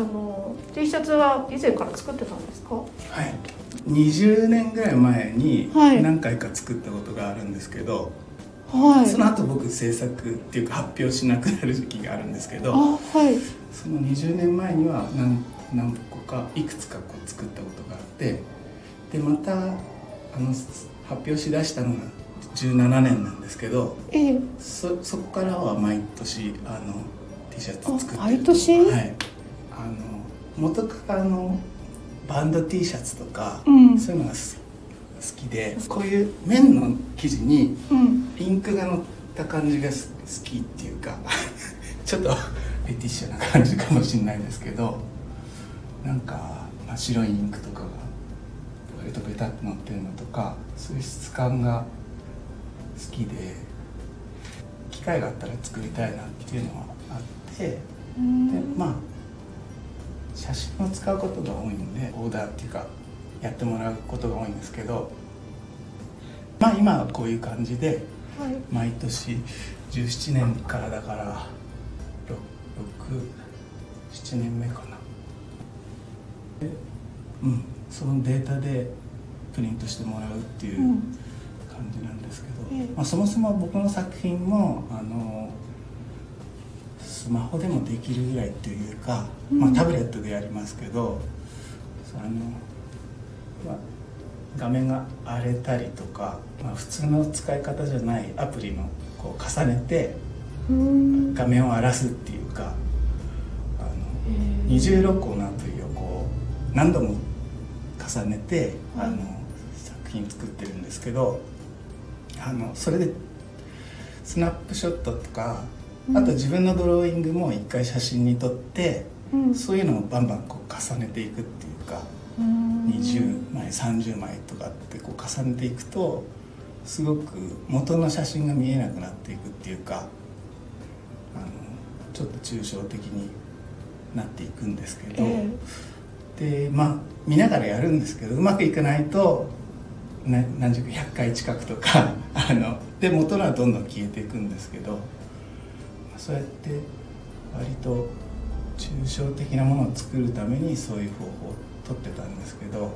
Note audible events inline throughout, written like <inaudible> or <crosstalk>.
の T シャツは以前から作ってたんですか？はい。20年ぐらい前にはい。何回か作ったことがあるんですけど、はその後僕制作っていうか発表しなくなる時期があるんですけどあはい。その20年前には何何個かいくつかこう作ったことがあってでまたあの発表しだしたのが17年なんですけどええ。そそこからは毎年あの T シャツ作ってるあ毎年？はい元からあのバンド T シャツとか、うん。そういうのがす好きでこういう綿の生地にうん。インクが乗った感じがす好きっていうか <laughs> ちょっとフェティッシュな感じかもしれないですけどなんか、まあ、白いインクとかが割とベタっと乗ってるのとかそういう質感が好きで機会があったら作りたいなっていうのはあってでうん。まあ写真を使うことが多いんでオーダーっていうかやってもらうことが多いんですけどまあ今はこういう感じではい。毎年17年からだから67年目かな。でうんそのデータでプリントしてもらうっていううん。感じなんですけど、ええ。まあ、そもそも僕の作品もあのスマホでもできるぐらいっていうか、まあ、うんタブレットでやりますけどあの、まあ、画面が荒れたりとか、まあ、普通の使い方じゃないアプリのこう重ねてうん。画面を荒らすっていうかあの二重録音のアプリをこう何度も重ねて、はいあの作品作ってるんですけどあのそれでスナップショットとか、うんあと自分のドローイングも一回写真に撮って、うん。そういうのをバンバンこう重ねていくっていうか、うん。20枚30枚とかってこう重ねていくとすごく元の写真が見えなくなっていくっていうかあのちょっと抽象的になっていくんですけど、えでまあ見ながらやるんですけどうまくいかないとな何十か100回近くとかあので元のはどんどん消えていくんですけどそうやって割と抽象的なものを作るためにそういう方法を取ってたんですけど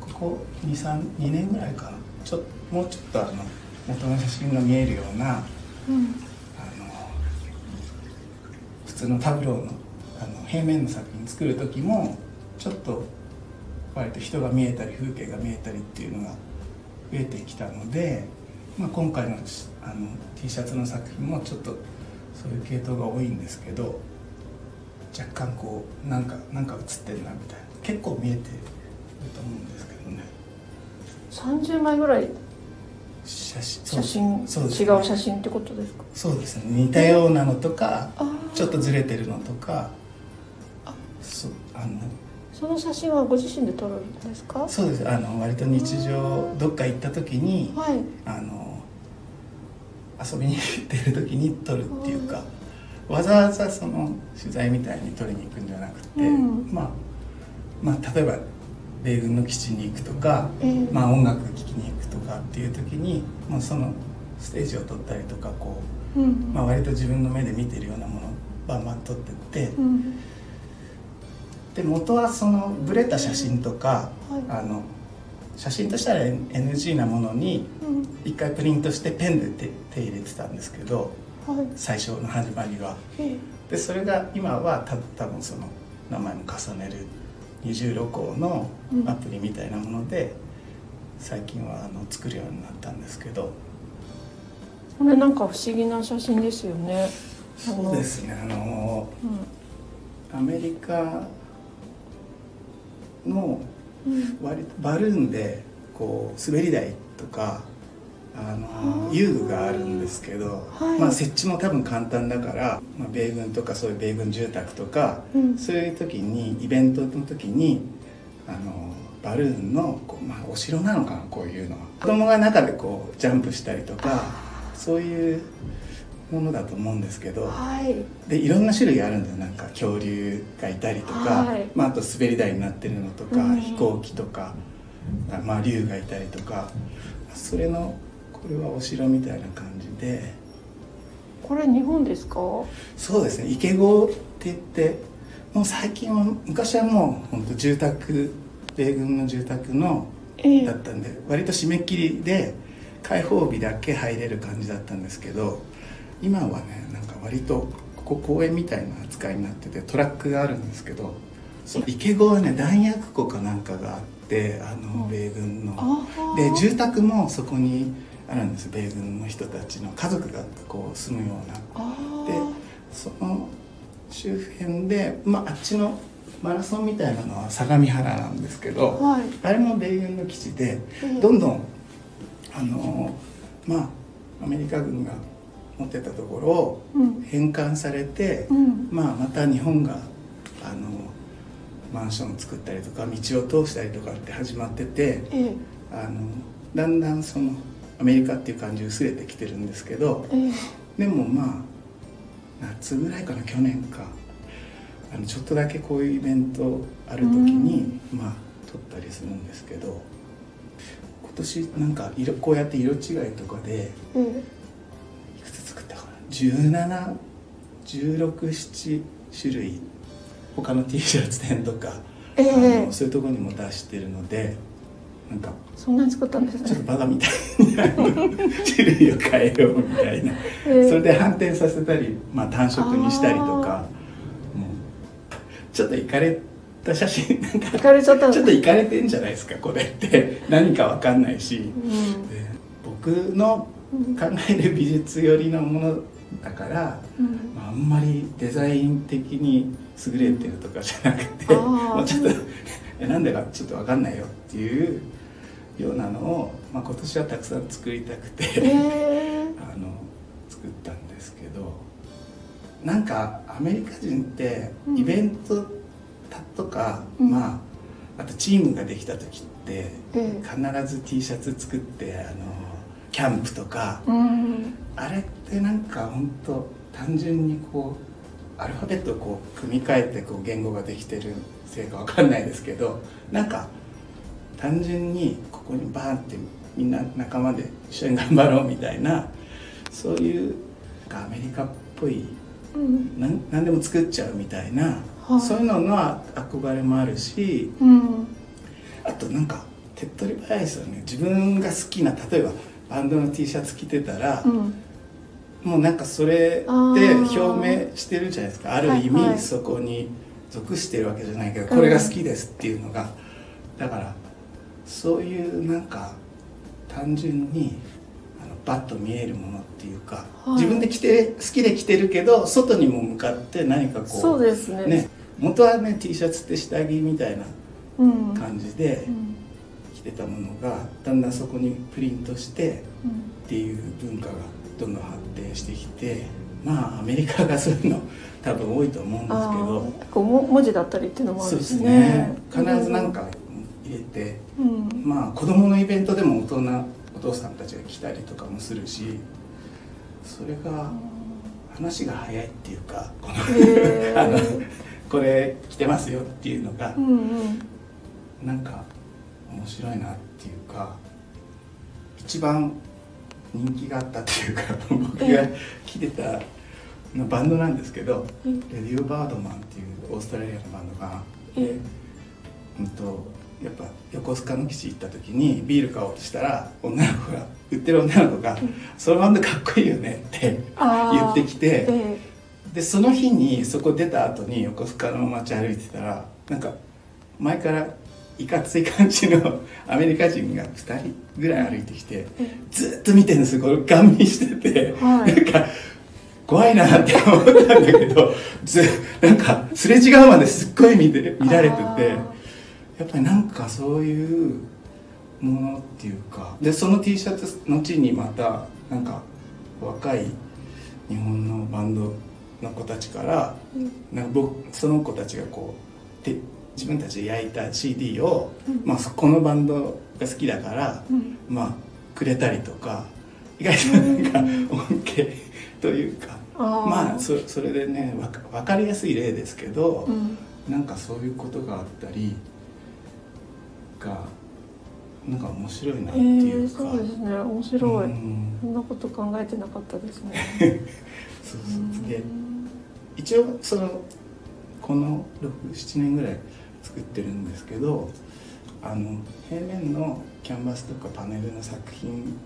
ここ232年ぐらいかな。ちょもうちょっとあの元の写真が見えるようなうん。の普通のタブローのあの平面の作品作る時もちょっと割と人が見えたり風景が見えたりっていうのが増えてきたので、まあ、今回のしあの T シャツの作品もちょっとそういう系統が多いんですけど若干こうなんかなんか写ってるなみたいな。結構見えてると思うんですけどね。30枚ぐらい写真写真そうですね。違う写真ってことですか？そうですね。似たようなのとかちょっとずれてるのとかあ。そうあのその写真はご自身で撮るんですか？そうです。あの割と日常どっか行った時にはい。あの遊びに行ってる時に撮るっていうかわざわざその取材みたいに撮りに行くんじゃなくて、うん。まあまあ例えば米軍の基地に行くとか、ええまあ、音楽聴きに行くとかっていう時に、まあ、そのステージを撮ったりとかこううん。まあ、割と自分の目で見てるようなものをバンバン撮ってって、うん。で元はそのブレた写真とか、はい。あの写真としたら NG なものにうん。一回プリントしてペンで手手入れてたんですけどはい。最初の始まりは。ええでそれが今はた多分その名前も重ねる二重録音のアプリみたいなもので、最近はあの作るようになったんですけど。これなんか不思議な写真ですよね。そうですねあのうアメリカの割とバルーンでこう滑り台とかあの遊具があるんですけど、はい。まあ、設置も多分簡単だから、まあ、米軍とかそういう米軍住宅とか、うん。そういう時にイベントの時にあのバルーンのこう、まあ、お城なのかなこういうのは。子供が中でこうジャンプしたりとかそういうものだと思うんですけどはい。でいろんな種類あるんだよ。なんか恐竜がいたりとか、はい。まあ、あと滑り台になってるのとか、うん。飛行機とか、あまあ、竜がいたりとかそれのこれはお城みたいな感じで。これ日本ですか？そうですね。池郷って言ってもう最近は昔はもう本当住宅米軍の住宅のええ。だったんで割と締め切りで開放日だけ入れる感じだったんですけど今はねなんか割とここ公園みたいな扱いになっててトラックがあるんですけどその池子はね弾薬庫かなんかがあってあのうん。米軍の。で住宅もそこにあるんです。米軍の人たちの家族がこう住むような。あでその周辺で、まあ、あっちのマラソンみたいなのは相模原なんですけど、はい。あれも米軍の基地でええどんどんあのまあアメリカ軍が持ってたところをうん。返還されて、うん。まあ、また日本があのマンションを作ったりとか道を通したりとかって始まっててえあのだんだんそのアメリカっていう感じ薄れてきてるんですけどええ。えでもまあ夏ぐらいかな去年か。あのちょっとだけこういうイベントある時に、まあ撮ったりするんですけど今年なんか色こうやって色違いとかでえ171617種類。他の T シャツ店とか、ええ。あえのそういうところにも出してるのでなんかそんなに作ったんですちょっとねバカみたいに <laughs> 種類を変えようみたいな、ええ。それで反転させたり、まあ、単色にしたりとか。もうちょっといかれた写真。なんかれちゃったんちょっといかれてんじゃないですかこれって。何かわかんないし、うん。で僕の考える美術寄りのものだから、うん。まあ、あんまりデザイン的に優れてるとかじゃなくて、もうちょっと <laughs> えなんでかちょっとわかんないよっていうようなのを、まあ、今年はたくさん作りたくて、ええ <laughs> あの作ったんですけどなんかアメリカ人ってうん。イベントとか、うん。まああとチームができた時ってええ。必ず T シャツ作ってあのキャンプとかうん。あれってなんか本当単純にこうアルファベットをこう組み替えてこう言語ができてるせいかわかんないですけどなんか単純にここにバーンってみんな仲間で一緒に頑張ろうみたいなそういうアメリカっぽいうん。何でも作っちゃうみたいな、はい。そういうのの憧れもあるしうん。あとなんか手っ取り早いですよね。自分が好きな例えばバンドの T シャツ着てたら、うん。もうなんかそれで表明してるじゃないですか。ある意味はいはい。そこに属してるわけじゃないけどこれが好きですっていうのが、だからそういうなんか単純にあのバッと見えるものっていうか、はい。自分で着て好きで着てるけど外にも向かって何かこうそうですね。ね元はね T シャツって下着みたいなうん。感じでうん着てたものがだんだんそこにプリントしてうんっていう文化がどんどん発展してきてまあアメリカがそういうの多分多いと思うんですけあどーこうも文字だったりっていうのもあそうですね。ね必ず何か入れてうん。まあ子供のイベントでも大人お父さんたちが来たりとかもするしそれが話が早いっていうかこの <laughs> あのこれ着てますよっていうのがうんうん。なんか面白いなっていうか一番人気があったっていうか <laughs> 僕が着てたのバンドなんですけど、うん。レディオ・バードマンっていうオーストラリアのバンドが、えでうんとやっぱ横須賀の基地行った時にビール買おうとしたら女の子が売ってる女の子が「そのバンドかっこいいよね」って言ってきてえ。でその日にそこ出た後に横須賀の街歩いてたらなんか前からいかつい感じのアメリカ人が2人ぐらい歩いてきてえずっと見てるんですよ。これガン見してて、はい。なんか怖いなって思ったんだけどずなんかすれ違うまですっごい見て見られててやっぱりなんかそういうものっていうかでその T シャツ後にまたなんか若い日本のバンドの子たちからうん。なんか僕その子たちがこうで自分たちで焼いた CD を、うん。まあ、そこのバンドが好きだから、うん。まあくれたりとか意外となんかうん。恩恵というかまあそそれでねわか分かりやすい例ですけど、うん。なんかそういうことがあったりがなんか面白いなっえていうー、か、そうですね。面白い、うん。そんなこと考えてなかったですね。<laughs> そうそう。でうん。一応そのこの67年ぐらい作ってるんですけどあの平面のキャンバスとかパネルの作品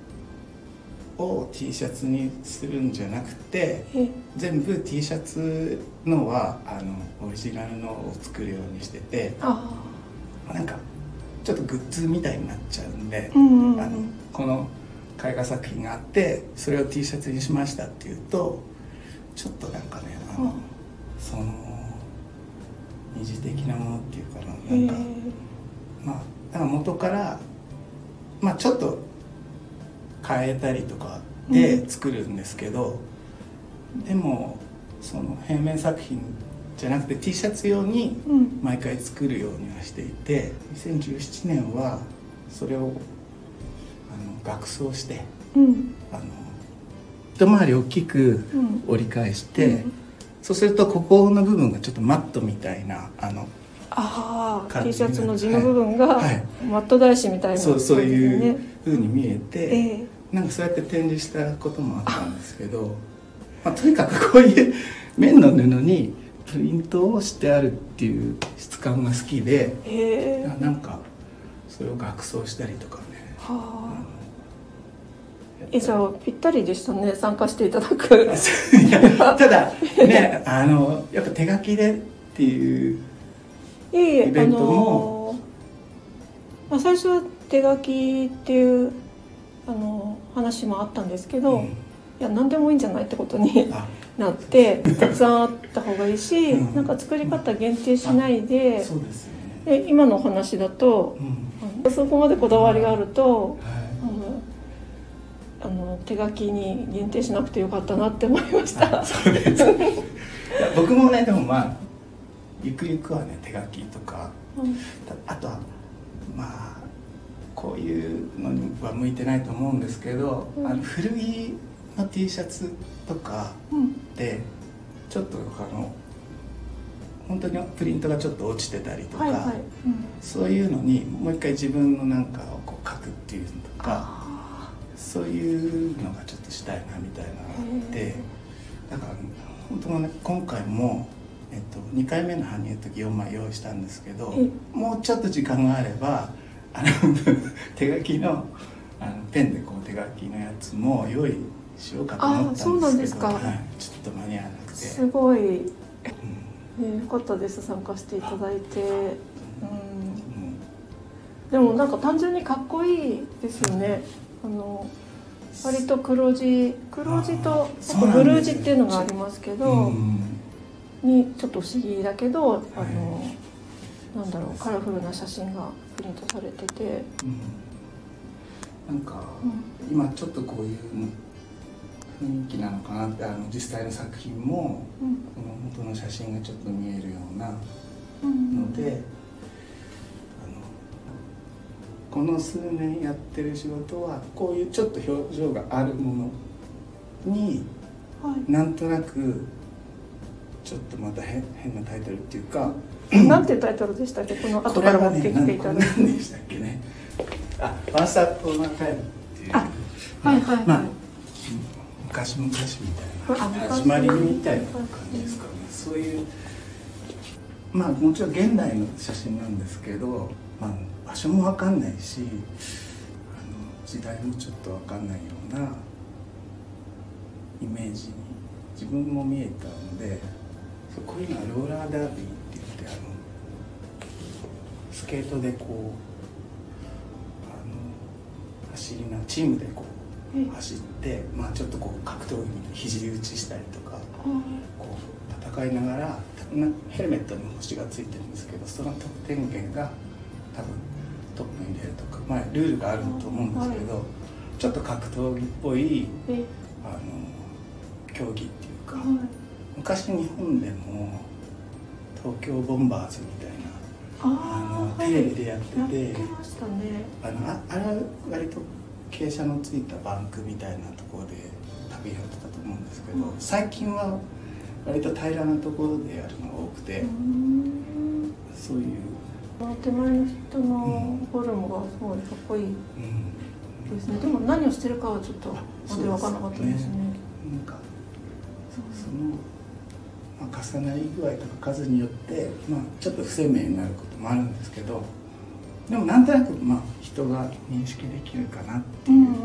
を T シャツにするんじゃなくてえ。全部 T シャツのはあのオリジナルのを作るようにしててあ。なんかちょっとグッズみたいになっちゃうんであ、うんうんうあのんこの絵画作品があってそれを T シャツにしましたっていうとちょっとなんかねあの、うんその二次的なものっていうかなへなんかえまあだから元からまあちょっと変えたりとかで作るんですけど、でもその平面作品じゃなくて T シャツ用にうん。毎回作るようにはしていて2017年はそれをあの額装してうん。あの一回り大きくうん。折り返して、うんそうするとここの部分がちょっとマットみたいなあのああ T シャツの地の部分がはい。はいマット返しみたいなそうそういう感じ風に見えて、えなんかそうやって展示したこともあったんですけど、まあ、とにかくこういう面の布にプリントをしてあるっていう質感が好きでえへえ。なんかそれを額装したりとかね。はあえじゃあぴったりでしたね参加していただく。<laughs> ただねあのやっぱ手書きでっていういえいえイベントあのまあ、最初は手書きっていうあの話もあったんですけど、うん。いや何でもいいんじゃないってことにあなってたくさんあった方がいいし、うん。なんか作り方限定しないでそうですよね、で今のお話だとうん。そこまでこだわりがあるとはいあの手書きに限定しなくてよかったなって思いました。あ <laughs> そうです僕もねでもまあゆくゆくはね手書きとかうん。たあとはまあこういうのには向いてないと思うんですけど、うん。あの古着の T シャツとかうん。でちょっとあの本当にプリントがちょっと落ちてたりとか、はいはい、うん。そういうのにもう一回自分のなんかをこう書くっていうのとかあそういうのがちょっとしたいなみたいなのがあってへだから本当はね今回も、えっと、2回目の搬入の時4枚用意したんですけどえもうちょっと時間があればあの <laughs> 手書きのあのペンでこう手書きのやつも用意しようかと思ったんですけどあそうなんですか。はい、ちょっと間に合わなくて。すごい、ね、うん。よかったです参加していただいて、うん、うん。でもなんか単純にかっこいいですよねあの割と黒地黒地とあとブルーなんですよ地っていうのがありますけど、うん。にちょっと不思議だけど、はい。あのなんだろうカラフルな写真がプリントされてて、うん。なんか、うん。今ちょっとこういう雰囲気なのかなってあの実際の作品もうん。この元の写真がちょっと見えるようなうん。ので、あのこの数年やってる仕事はこういうちょっと表情があるものにはい。なんとなくちょっとまた変変なタイトルっていうかなんていうタイトルでしたっけ？この後から持ってきていただいて、何でしたっけね？あ「ワンスタップオーナータイム」っていう。あはいはい。はいまあ昔々みたいな始まりみたいな感じですかね。そういうまあもちろん現代の写真なんですけど、まあ、場所も分かんないしあの時代もちょっと分かんないようなイメージに自分も見えたのでそうこういうのはローラーダービーって言ってあのスケートでこうあの走りなチームでこえう走って、まあ、ちょっとこう格闘技みたいな肘打ちしたりとかこう戦いながらなヘルメットに星がついてるんですけどその得点源が多分トップに出るとか、まあ、ルールがあると思うんですけど、ちょっと格闘技っぽいえ。あの競技っていうか、はい。昔日本でも東京ボンバーズみたいなあーはい。テレビでやっててね。あのああれは割と傾斜のついたバンクみたいなところで旅やってたと思うんですけど、うん。最近は割と平らなところでやるのが多くて、うそういう、手前の人のフォルムがすごいかっこいい。うん、ですね。でも何をしてるかはちょっとあまで分からなかったですね。なんかそのまあ、重なり具合とか数によって、まあ、ちょっと不鮮明になることもあるんですけどでもなんとなくまあ人が認識できるかなっていう、うんうん